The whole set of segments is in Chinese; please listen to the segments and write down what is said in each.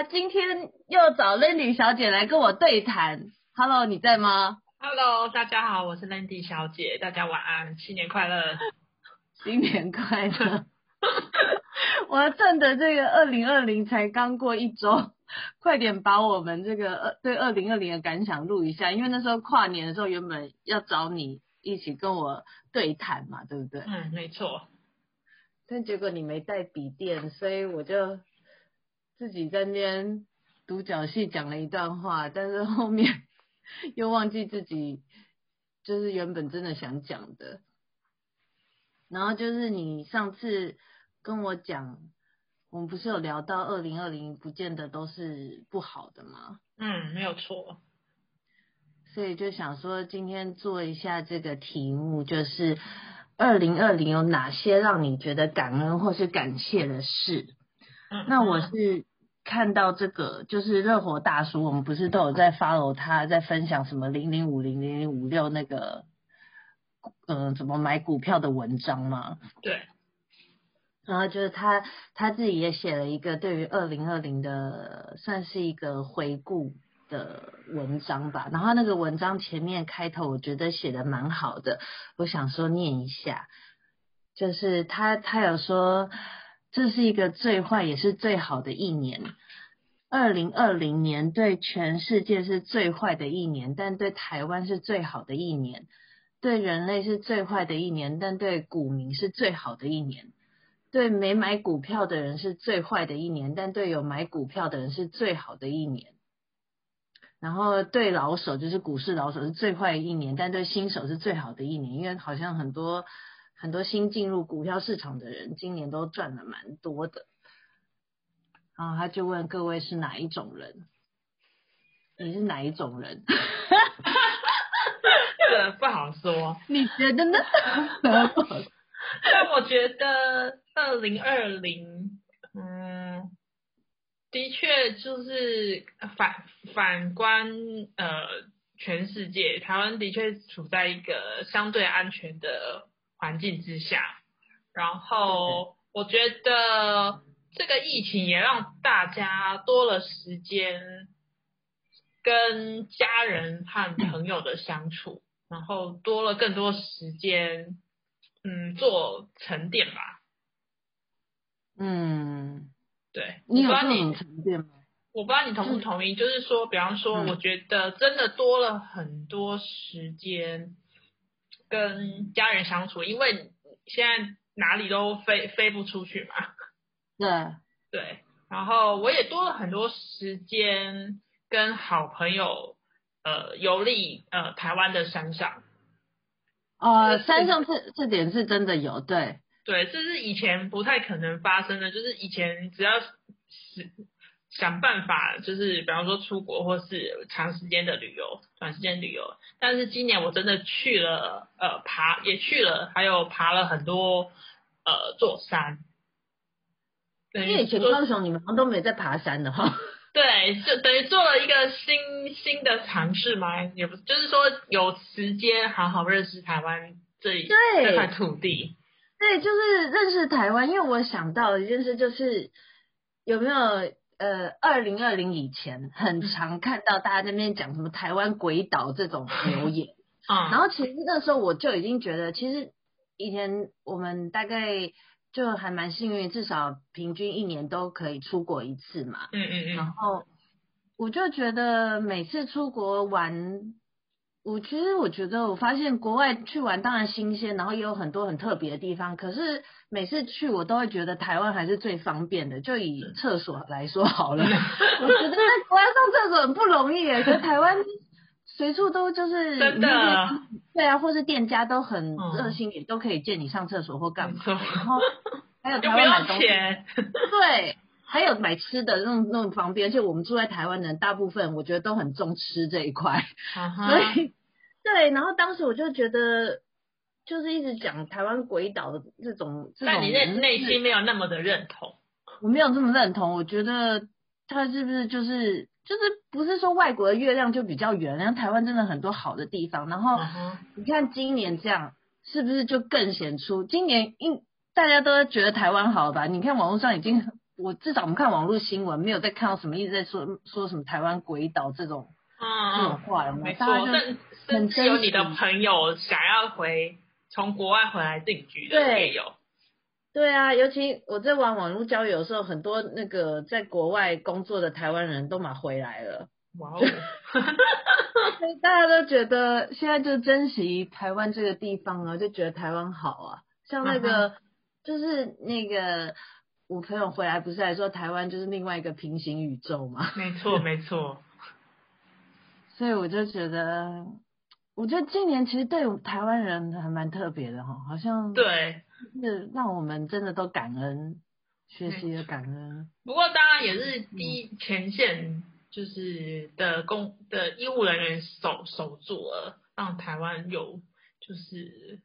啦！今天又找 Landy 小姐来跟我对谈。Hello，你在吗？Hello，大家好，我是 Landy 小姐，大家晚安，新年快乐，新年快乐。我趁着这个二零二零才刚过一周，快点把我们这个二对二零二零的感想录一下，因为那时候跨年的时候原本要找你一起跟我对谈嘛，对不对？嗯，没错。但结果你没带笔电，所以我就自己在那边独角戏讲了一段话，但是后面 又忘记自己就是原本真的想讲的。然后就是你上次跟我讲，我们不是有聊到二零二零不见得都是不好的吗？嗯，没有错。所以就想说今天做一下这个题目，就是。二零二零有哪些让你觉得感恩或是感谢的事？嗯，那我是看到这个，就是热火大叔，我们不是都有在 follow 他，在分享什么零零五零零零五六那个，嗯、呃，怎么买股票的文章吗？对。然后就是他他自己也写了一个对于二零二零的，算是一个回顾。的文章吧，然后那个文章前面开头我觉得写的蛮好的，我想说念一下，就是他他有说这是一个最坏也是最好的一年，二零二零年对全世界是最坏的一年，但对台湾是最好的一年，对人类是最坏的一年，但对股民是最好的一年，对没买股票的人是最坏的一年，但对有买股票的人是最好的一年。然后对老手就是股市老手是最坏的一年，但对新手是最好的一年，因为好像很多很多新进入股票市场的人今年都赚了蛮多的。然后他就问各位是哪一种人？你是哪一种人？这不好说。你觉得呢？但我觉得二零二零，嗯。的确，就是反反观呃全世界，台湾的确处在一个相对安全的环境之下。然后我觉得这个疫情也让大家多了时间跟家人和朋友的相处，然后多了更多时间，嗯，做沉淀吧。嗯。对，你有这种沉淀吗？我不知道你同不同意，就是说，比方说，我觉得真的多了很多时间跟家人相处，因为现在哪里都飞飞不出去嘛。对 对，然后我也多了很多时间跟好朋友呃游历呃台湾的山上。呃，山上这这点是真的有，对。对，这是以前不太可能发生的，就是以前只要是想办法，就是比方说出国或是长时间的旅游、短时间旅游。但是今年我真的去了，呃，爬也去了，还有爬了很多呃座山。因为以前高雄你们都没在爬山的哈。对，就等于做了一个新新的尝试嘛，也不就是说有时间好好认识台湾这一这块土地。对，就是认识台湾，因为我想到的一件事就是有没有呃，二零二零以前很常看到大家那边讲什么台湾鬼岛这种留言 啊，然后其实那时候我就已经觉得，其实以前我们大概就还蛮幸运，至少平均一年都可以出国一次嘛，嗯嗯嗯，然后我就觉得每次出国玩。我其实我觉得，我发现国外去玩当然新鲜，然后也有很多很特别的地方。可是每次去我都会觉得台湾还是最方便的。就以厕所来说好了，我觉得在国外上厕所很不容易诶，可台湾随处都就是真的，对啊，或是店家都很热心，也都可以借你上厕所或干嘛。然后还有 台湾买东西，对，还有买吃的那种那种方便。而且我们住在台湾的人，大部分我觉得都很重吃这一块，所以。对，然后当时我就觉得，就是一直讲台湾鬼岛的这种，但你内内心没有那么的认同，我没有这么认同。我觉得他是不是就是就是不是说外国的月亮就比较圆，然后台湾真的很多好的地方。然后你看今年这样，是不是就更显出今年应大家都觉得台湾好吧？你看网络上已经我至少我们看网络新闻，没有再看到什么一直在说说什么台湾鬼岛这种嗯这种话了。没错，甚甚至有你的朋友想要回从国外回来定居的也有。对啊，尤其我在玩网络交友的时候，很多那个在国外工作的台湾人都马回来了。哇哦！所以大家都觉得现在就珍惜台湾这个地方啊，就觉得台湾好啊。像那个、嗯、就是那个我朋友回来不是还说台湾就是另外一个平行宇宙吗？没错，没错。所以我就觉得，我觉得今年其实对台湾人还蛮特别的哈，好像对。是让我们真的都感恩，学习的感恩。不过当然也是第一前线就是的公的医务人员守守住了，让台湾有就是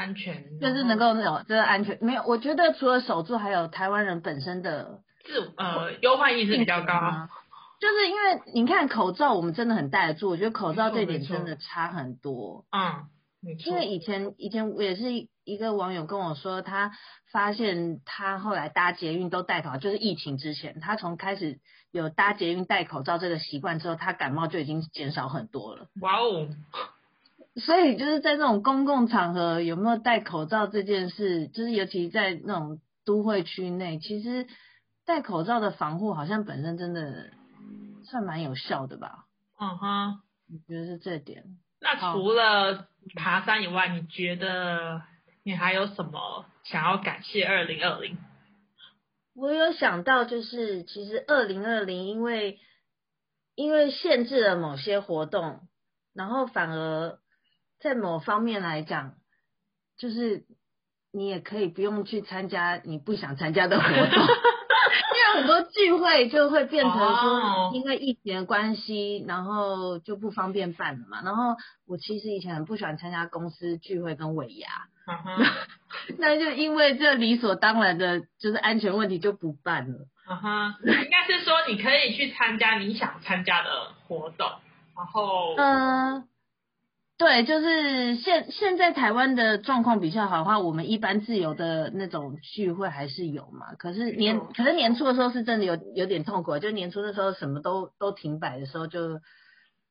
安全，就是能够有这个安全。没有，我觉得除了守住，还有台湾人本身的自呃忧患意识比较高。就是因为你看口罩，我们真的很戴得住。我觉得口罩这点真的差很多。嗯。因为以前以前我也是一个网友跟我说，他发现他后来搭捷运都戴口罩，就是疫情之前，他从开始有搭捷运戴口罩这个习惯之后，他感冒就已经减少很多了。哇哦！所以就是在这种公共场合有没有戴口罩这件事，就是尤其在那种都会区内，其实戴口罩的防护好像本身真的算蛮有效的吧？嗯哼，我觉得是这点。那除了爬山以外，你觉得你还有什么想要感谢二零二零？我有想到，就是其实二零二零因为因为限制了某些活动，然后反而在某方面来讲，就是你也可以不用去参加你不想参加的活动。很多聚会就会变成说，因为疫情的关系，然后就不方便办了嘛。然后我其实以前很不喜欢参加公司聚会跟尾牙，那就因为这理所当然的就是安全问题就不办了。嗯哼，应该是说你可以去参加你想参加的活动，然后嗯。对，就是现现在台湾的状况比较好的话，我们一般自由的那种聚会还是有嘛。可是年，可是年初的时候是真的有有点痛苦，就年初的时候什么都都停摆的时候就，就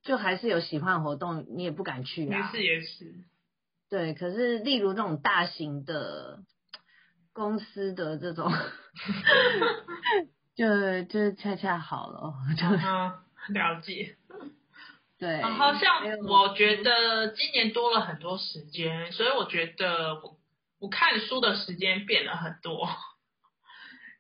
就还是有喜欢的活动，你也不敢去啊。也是也是。对，可是例如那种大型的公司的这种，就就恰恰好了，就了解。对，然后像我觉得今年多了很多时间，所以我觉得我我看书的时间变了很多。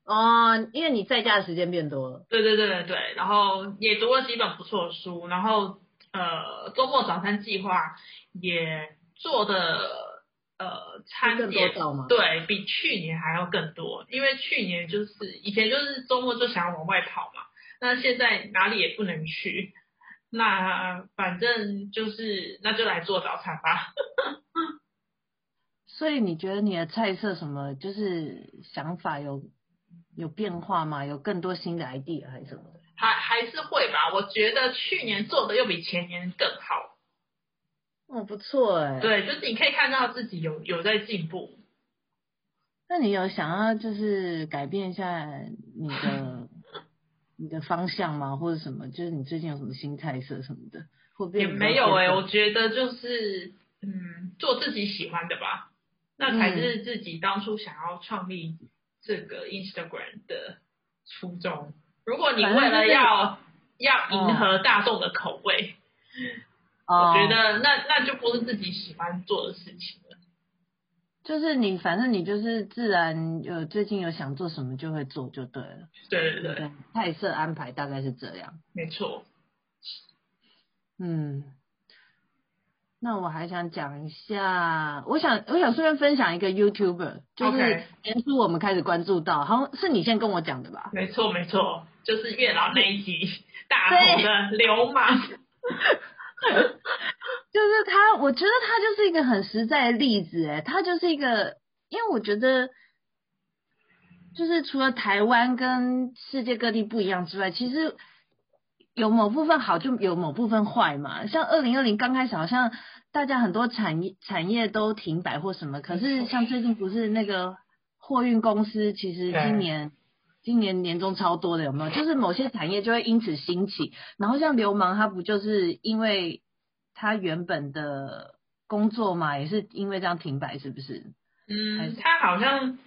哦，因为你在家的时间变多了。对对对对对，然后也读了几本不错的书，然后呃周末早餐计划也做的呃餐点对比去年还要更多，因为去年就是以前就是周末就想要往外跑嘛，那现在哪里也不能去。那反正就是，那就来做早餐吧。所以你觉得你的菜色什么，就是想法有有变化吗？有更多新的 idea 还是什么的？还还是会吧。我觉得去年做的又比前年更好。哦，不错哎。对，就是你可以看到自己有有在进步。那你有想要就是改变一下你的？你的方向吗，或者什么？就是你最近有什么新菜色什么的，会不会？也没有哎、欸，我觉得就是嗯，做自己喜欢的吧，那才是自己当初想要创立这个 Instagram 的初衷。如果你为了要要迎合大众的口味，哦、我觉得那那就不是自己喜欢做的事情了。就是你，反正你就是自然有最近有想做什么就会做就对了。对对对，对，菜色安排大概是这样。没错。嗯，那我还想讲一下，我想我想顺便分享一个 YouTuber，就是年初我们开始关注到，好像是你先跟我讲的吧？没错没错，就是月老那一集大红的流氓。就是他，我觉得他就是一个很实在的例子，哎，他就是一个，因为我觉得，就是除了台湾跟世界各地不一样之外，其实有某部分好，就有某部分坏嘛。像二零二零刚开始，好像大家很多产业产业都停摆或什么，可是像最近不是那个货运公司，其实今年今年年终超多的有没有？就是某些产业就会因此兴起，然后像流氓他不就是因为他原本的工作嘛，也是因为这样停摆，是不是？嗯，他好像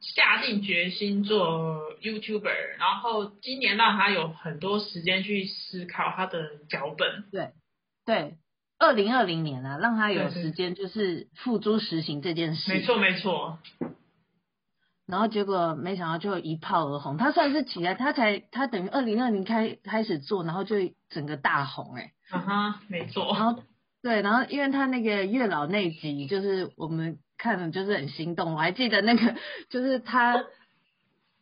下定决心做 YouTuber，然后今年让他有很多时间去思考他的脚本。对，对，二零二零年啊，让他有时间就是付诸实行这件事。没错，没错。然后结果没想到就一炮而红，他算是起来，他才他等于二零二零开开始做，然后就整个大红哎、欸。啊哈，没错。然后对，然后因为他那个月老那集，就是我们看了就是很心动，我还记得那个 就是他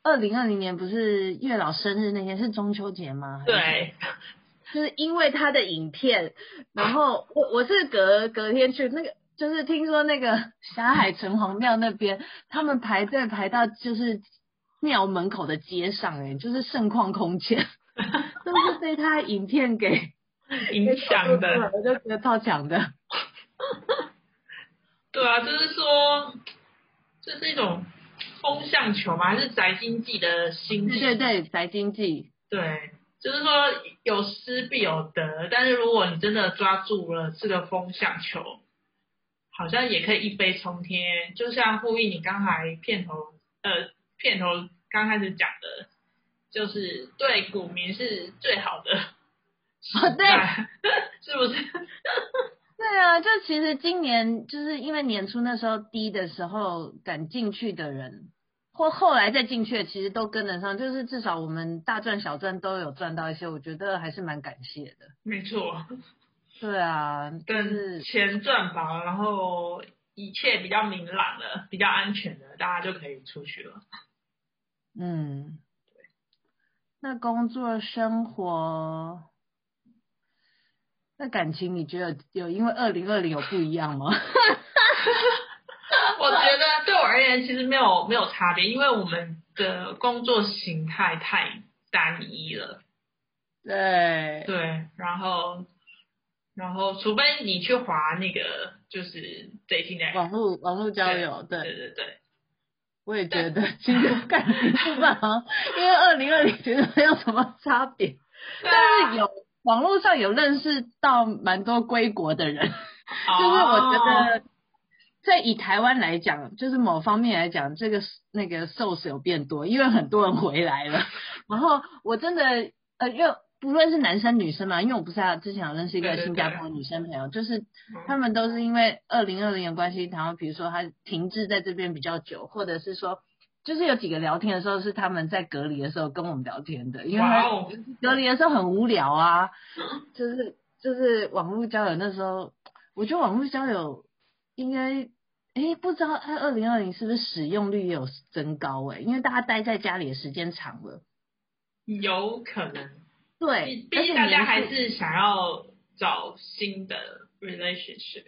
二零二零年不是月老生日那天是中秋节吗？对。就是因为他的影片，然后我我是隔隔天去那个。就是听说那个霞海城隍庙那边，他们排队排到就是庙门口的街上，欸，哎，就是盛况空前，都是被他影片给 影响的，我就觉得超强的。对啊，就是说这是一种风向球嘛，还是宅经济的兴起？对对，宅经济。对，就是说有失必有得，但是如果你真的抓住了这个风向球。好像也可以一飞冲天，就像呼应你刚才片头呃片头刚开始讲的，就是对股民是最好的 哦，对，是不是？对啊，就其实今年就是因为年初那时候低的时候敢进去的人，或后来再进去的，其实都跟得上，就是至少我们大赚小赚都有赚到一些，我觉得还是蛮感谢的。没错。对啊，但是钱赚饱了，然后一切比较明朗了，比较安全了，大家就可以出去了。嗯，对。那工作生活，那感情，你觉得有因为二零二零有不一样吗？我觉得对我而言，其实没有没有差别，因为我们的工作形态太单一了。对对，然后。然后，除非你去划那个，就是最近的网络网络交友，对对对对，我也觉得其实感情不好，因为二零二零觉得没有什么差别，但是有网络上有认识到蛮多归国的人，就是我觉得在以台湾来讲，就是某方面来讲，这个那个 source 有变多，因为很多人回来了，然后我真的呃又。不论是男生女生嘛，因为我不是他之前有认识一个新加坡女生朋友，就是他们都是因为二零二零的关系，然后比如说他停滞在这边比较久，或者是说，就是有几个聊天的时候是他们在隔离的时候跟我们聊天的，因为隔离的时候很无聊啊，就是就是网络交友那时候，我觉得网络交友应该，诶，不知道他二零二零是不是使用率也有增高诶，因为大家待在家里的时间长了，有可能。对，毕竟大家还是想要找新的 relationship。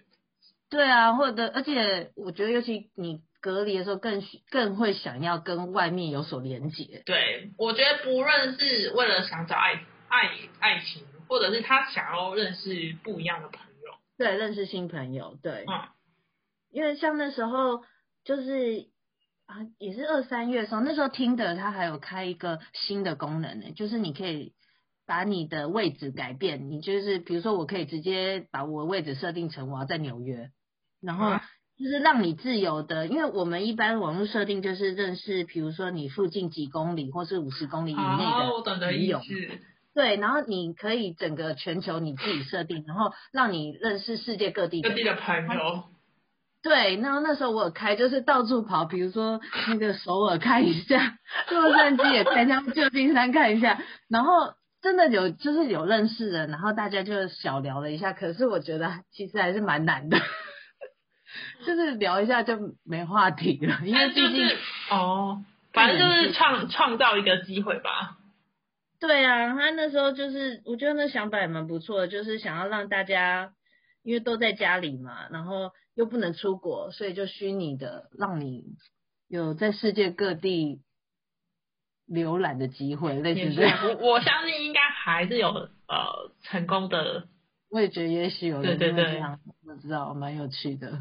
对啊，或者而且我觉得，尤其你隔离的时候更，更更会想要跟外面有所连接。对，我觉得不论是为了想找爱爱爱情，或者是他想要认识不一样的朋友，对，认识新朋友，对，嗯，因为像那时候就是啊，也是二三月的时候，那时候 Tinder 它还有开一个新的功能呢，就是你可以。把你的位置改变，你就是比如说，我可以直接把我的位置设定成我要在纽约，然后就是让你自由的，因为我们一般网络设定就是认识，比如说你附近几公里或是五十公里以内的朋友，对，然后你可以整个全球你自己设定，然后让你认识世界各地各地的朋友。对，然后那时候我有开，就是到处跑，比如说那个首尔看一下，洛杉矶也看一下，旧金山看一下，然后。真的有，就是有认识的，然后大家就小聊了一下。可是我觉得其实还是蛮难的，就是聊一下就没话题了，因为毕竟、就是、哦，反正就是创创造一个机会吧。对啊，他那时候就是我觉得那想法也蛮不错的，就是想要让大家因为都在家里嘛，然后又不能出国，所以就虚拟的让你有在世界各地。浏览的机会，类似这样，我我相信应该还是有呃成功的。我也觉得也许有对对对，我知道，蛮有趣的。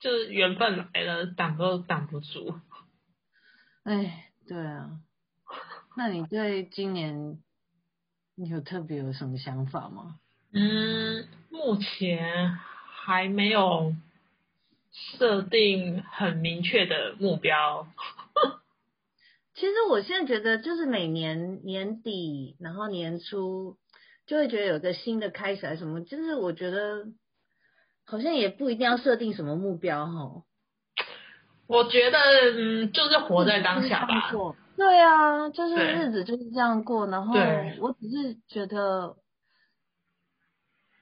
就是缘分来了，挡都挡不住。哎，对啊。那你对今年你有特别有什么想法吗？嗯，目前还没有设定很明确的目标。其实我现在觉得，就是每年年底，然后年初，就会觉得有个新的开始，还是什么，就是我觉得好像也不一定要设定什么目标哈。我觉得，嗯，就是活在当下吧。对啊，就是日子就是这样过，然后我只是觉得，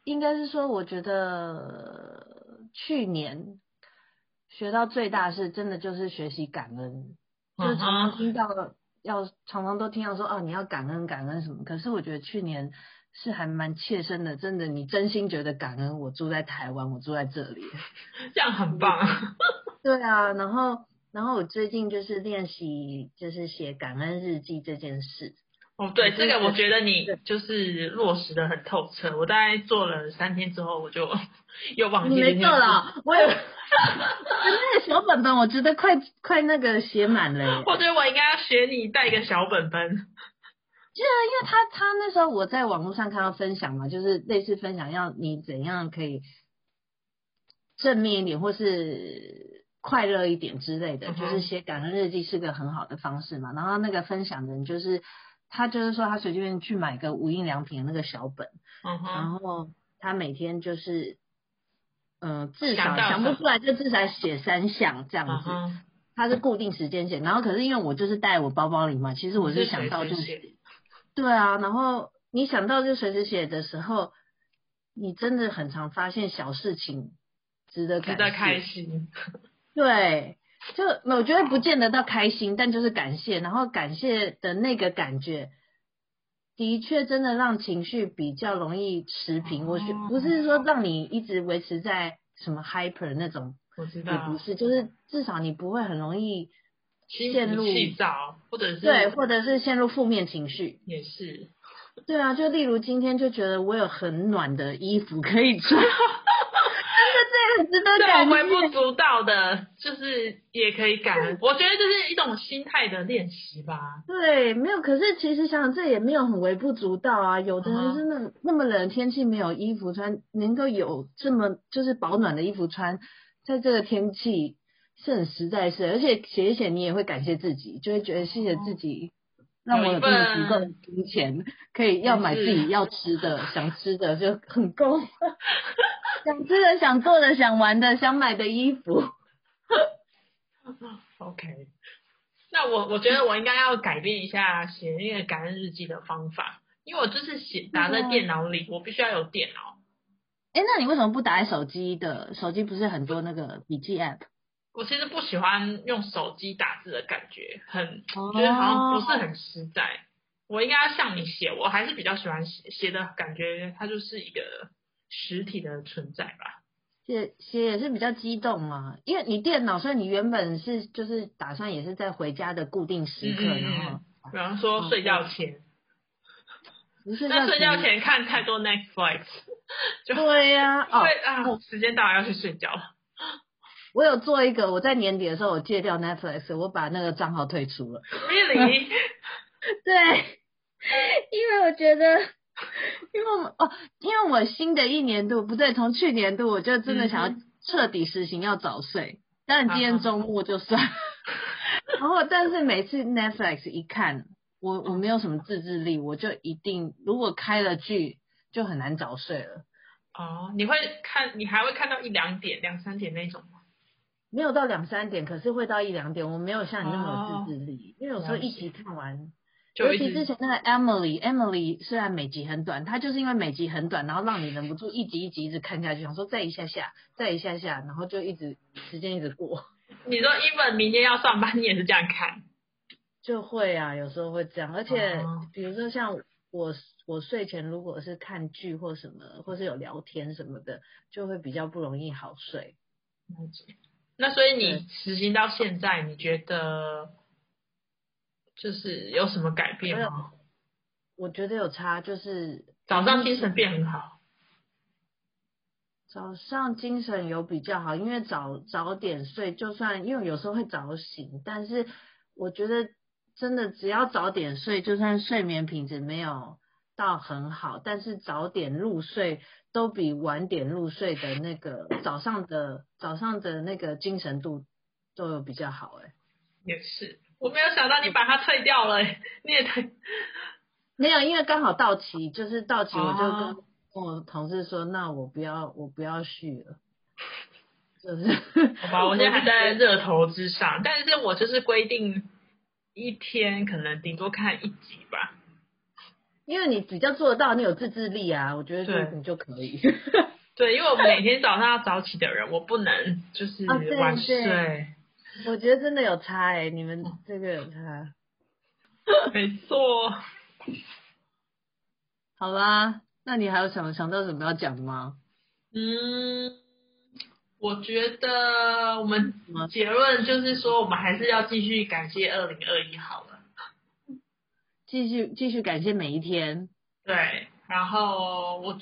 应该是说，我觉得去年学到最大是真的就是学习感恩。就是常常听到要常常都听到说啊，你要感恩感恩什么，可是我觉得去年是还蛮切身的，真的你真心觉得感恩，我住在台湾，我住在这里，这样很棒。对啊，然后然后我最近就是练习就是写感恩日记这件事。哦，对，这个我觉得你就是落实的很透彻。我大概做了三天之后，我就 又忘记了。你没做了，我有。那个小本本，我觉得快快那个写满了。我觉得我应该要学你带一个小本本。对啊，因为他他那时候我在网络上看到分享嘛，就是类似分享要你怎样可以正面一点，或是快乐一点之类的，就是写感恩日记是个很好的方式嘛。然后那个分享人就是他，就是说他随便去买个无印良品的那个小本，然后他每天就是。嗯、呃，至少想不出来就至少写三项这样子，它、uh huh. 是固定时间写，然后可是因为我就是带我包包里嘛，其实我是想到就写，对啊，然后你想到就随时写的时候，你真的很常发现小事情值得值得开心，对，就我觉得不见得到开心，但就是感谢，然后感谢的那个感觉。的确，真的让情绪比较容易持平。我是不是说让你一直维持在什么 hyper 那种，我知道，也不是，就是至少你不会很容易陷入气躁，或者是对，或者是陷入负面情绪。也是，对啊，就例如今天就觉得我有很暖的衣服可以穿。值得感谢，微不足道的，就是也可以感恩。我觉得这是一种心态的练习吧。对，没有。可是其实想想，这也没有很微不足道啊。有的人真的那么冷天气没有衣服穿，能够有这么就是保暖的衣服穿，在这个天气是很实在是。而且写一写，你也会感谢自己，就会觉得谢谢自己，让我有这么足够的金钱，可以要买自己要吃的、想吃的，就很够。想吃的、想做的、想玩的、想买的衣服。OK，那我我觉得我应该要改变一下写那个感恩日记的方法，因为我就是写打在电脑里，我必须要有电脑。哎、欸，那你为什么不打在手机的？手机不是很多那个笔记 App？我其实不喜欢用手机打字的感觉，很觉得好像不是很实在。Oh. 我应该要像你写，我还是比较喜欢写写的感觉，它就是一个。实体的存在吧，写写也是比较激动嘛，因为你电脑，所以你原本是就是打算也是在回家的固定时刻，嗯、然后比方说睡觉前，不是在睡觉前看太多 Netflix，就对呀、啊，对啊，时间到了要去睡觉了。我有做一个，我在年底的时候我戒掉 Netflix，我把那个账号退出了。Really？对，因为我觉得。因为我哦，因为我新的一年度不对，从去年度我就真的想要彻底实行要早睡，但今天周末就算。然后，但是每次 Netflix 一看，我我没有什么自制力，我就一定如果开了剧就很难早睡了。哦，你会看，你还会看到一两点、两三点那种吗？没有到两三点，可是会到一两点。我没有像你那么有自制力，哦、因为有时候一集看完。尤其之前那个 Emily，Emily 虽然每集很短，它就是因为每集很短，然后让你忍不住一集一集一直看下去，想说再一下下，再一下下，然后就一直时间一直过。你说 Even 明天要上班，你也是这样看？就会啊，有时候会这样，而且比如说像我，我睡前如果是看剧或什么，或是有聊天什么的，就会比较不容易好睡。那所以你实行到现在，你觉得？就是有什么改变吗？我觉得有差，就是早上精神变很好。早上精神有比较好，因为早早点睡，就算因为有时候会早醒，但是我觉得真的只要早点睡，就算睡眠品质没有到很好，但是早点入睡都比晚点入睡的那个早上的早上的那个精神度都有比较好哎。也是，我没有想到你把它退掉了，欸，你也退。没有，因为刚好到期，就是到期我就跟跟我同事说，哦、那我不要我不要续了。就是，好吧，我现在还在热头之上，但是我就是规定一天可能顶多看一集吧。因为你比较做得到，你有自制力啊，我觉得就你就可以。对，因为我每天早上要早起的人，我不能就是晚睡。我觉得真的有差哎、欸，你们这个有差。没错。好啦，那你还有想想到什么要讲的吗？嗯，我觉得我们结论就是说，我们还是要继续感谢二零二一好了。继续继续感谢每一天。对，然后我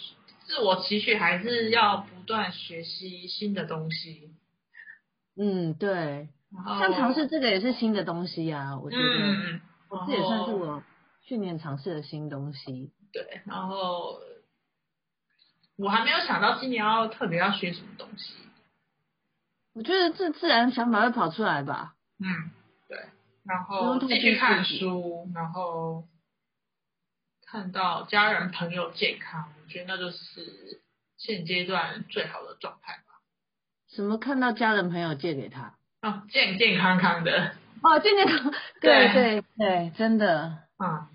自我期许还是要不断学习新的东西。嗯，对。像尝试这个也是新的东西啊，我觉得。嗯。这也算是我。去年尝试的新东西，对，然后我还没有想到今年要特别要学什么东西。我觉得这自然想法会跑出来吧。嗯，对，然后继续看书，然后看到家人朋友健康，我觉得那就是现阶段最好的状态吧。什么？看到家人朋友借给他？哦，健健康康的。哦，健健康，对对对，对，真的，嗯。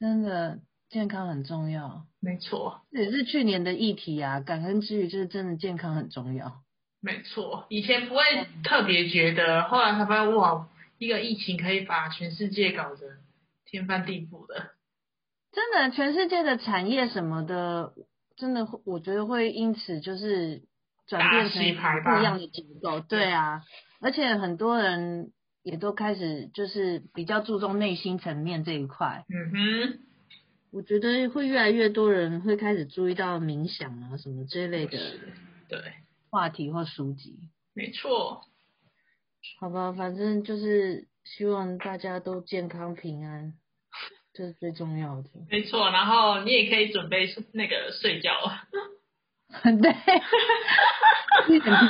真的健康很重要，没错，这也是去年的议题啊。感恩之余，就是真的健康很重要。没错，以前不会特别觉得，后来才发现哇，一个疫情可以把全世界搞得天翻地覆的。真的，全世界的产业什么的，真的，我觉得会因此就是转变成不一样的结构。对啊，而且很多人。也都开始就是比较注重内心层面这一块。嗯哼，我觉得会越来越多人会开始注意到冥想啊什么这类的对话题或书籍。没错。好吧，反正就是希望大家都健康平安，这是最重要的。没错，然后你也可以准备那个睡觉。对，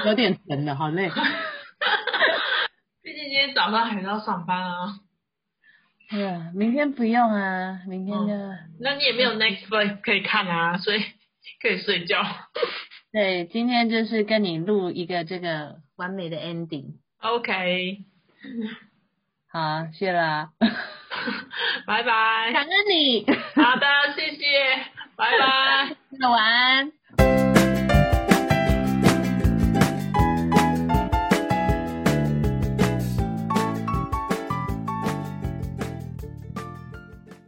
有点沉了，好累。毕竟今天早上还是要上班啊。对啊，明天不用啊，明天就、哦。那你也没有 Netflix 可以看啊，所以可以睡觉。对，今天就是跟你录一个这个完美的 ending。OK。好，谢啦。拜拜。感恩你。好的，谢谢。拜拜。晚安。